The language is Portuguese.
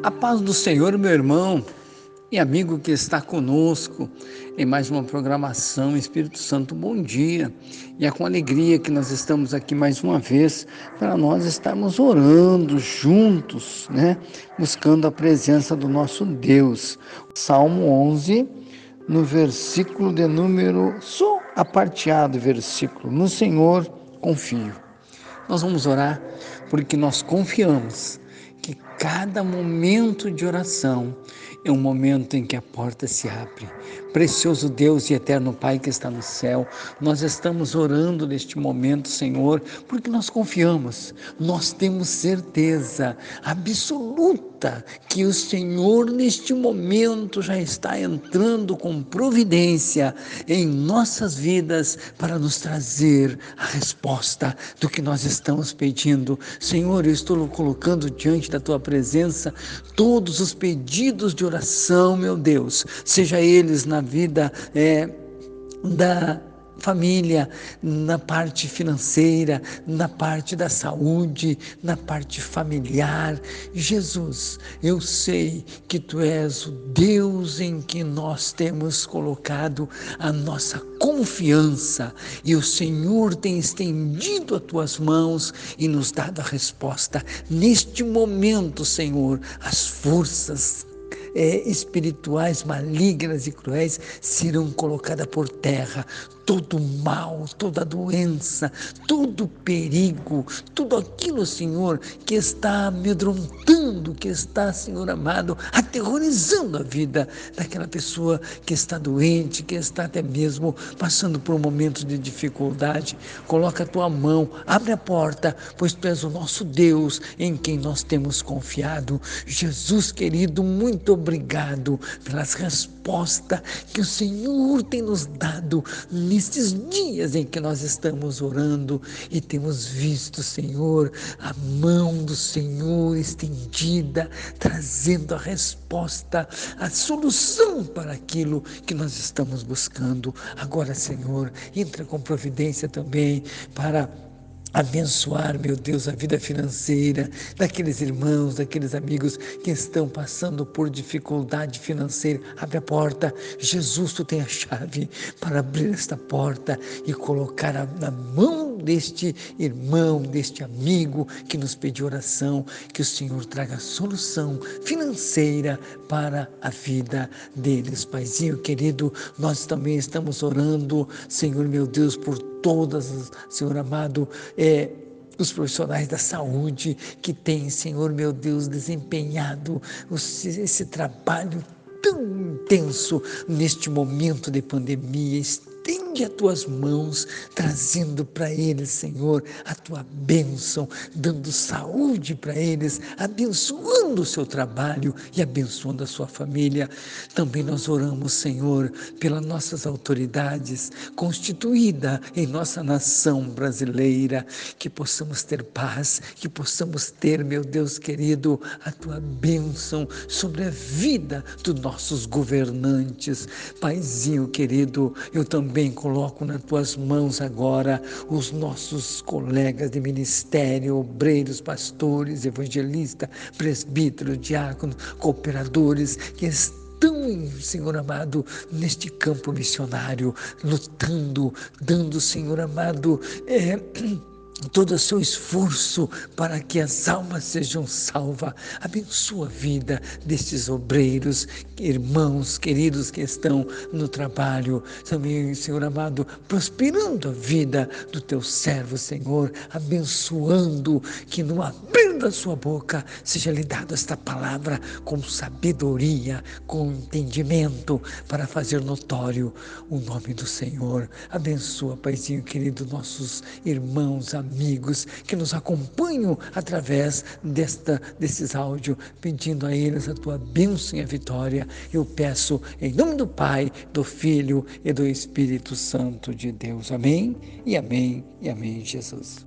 A paz do Senhor, meu irmão e amigo que está conosco em mais uma programação Espírito Santo, bom dia. E é com alegria que nós estamos aqui mais uma vez para nós estarmos orando juntos, né? Buscando a presença do nosso Deus. Salmo 11, no versículo de número, só a parteado versículo, no Senhor confio. Nós vamos orar porque nós confiamos cada momento de oração é um momento em que a porta se abre. Precioso Deus e eterno Pai que está no céu, nós estamos orando neste momento, Senhor, porque nós confiamos, nós temos certeza absoluta que o Senhor neste momento já está entrando com providência em nossas vidas para nos trazer a resposta do que nós estamos pedindo. Senhor, eu estou colocando diante da tua presença todos os pedidos de oração, meu Deus, seja eles na vida é, da família, na parte financeira, na parte da saúde, na parte familiar. Jesus, eu sei que tu és o Deus em que nós temos colocado a nossa confiança e o Senhor tem estendido as tuas mãos e nos dado a resposta. Neste momento, Senhor, as forças é, espirituais malignas e cruéis serão colocadas por terra. Todo mal, toda doença, todo perigo, tudo aquilo, Senhor, que está amedrontando, que está, Senhor amado, aterrorizando a vida daquela pessoa que está doente, que está até mesmo passando por um momento de dificuldade. Coloca a tua mão, abre a porta, pois tu és o nosso Deus em quem nós temos confiado. Jesus querido, muito obrigado pelas respostas que o Senhor tem nos dado nestes dias em que nós estamos orando e temos visto, Senhor, a mão do Senhor estendida, trazendo a resposta, a solução para aquilo que nós estamos buscando. Agora, Senhor, entra com providência também para abençoar, meu Deus, a vida financeira daqueles irmãos, daqueles amigos que estão passando por dificuldade financeira. Abre a porta, Jesus, tu tem a chave para abrir esta porta e colocar na mão deste irmão, deste amigo que nos pediu oração, que o Senhor traga solução financeira para a vida deles. Paizinho querido, nós também estamos orando, Senhor meu Deus, por todas, Senhor amado, é, os profissionais da saúde que têm, Senhor meu Deus, desempenhado esse trabalho tão intenso neste momento de pandemia estende as tuas mãos, trazendo para eles, Senhor, a tua bênção, dando saúde para eles, abençoando o seu trabalho e abençoando a sua família. Também nós oramos, Senhor, pelas nossas autoridades, constituída em nossa nação brasileira, que possamos ter paz, que possamos ter, meu Deus querido, a tua bênção sobre a vida dos nossos governantes. Paizinho querido, eu também coloco nas tuas mãos agora os nossos colegas de ministério, obreiros, pastores, evangelistas, presbíteros, diáconos, cooperadores que estão Senhor amado, neste campo missionário, lutando, dando, Senhor amado, é, todo o seu esforço para que as almas sejam salvas. Abençoa a vida destes obreiros, irmãos queridos que estão no trabalho. Também, Senhor amado, prosperando a vida do teu servo, Senhor, abençoando que no abrir da sua boca seja lhe dada esta palavra com sabedoria, com entendimento para fazer notório o nome do Senhor. Abençoa, Paizinho querido, nossos irmãos, amigos amigos que nos acompanham através desta, desses áudios, pedindo a eles a tua bênção e a vitória. Eu peço em nome do Pai, do Filho e do Espírito Santo de Deus. Amém e amém e amém, Jesus.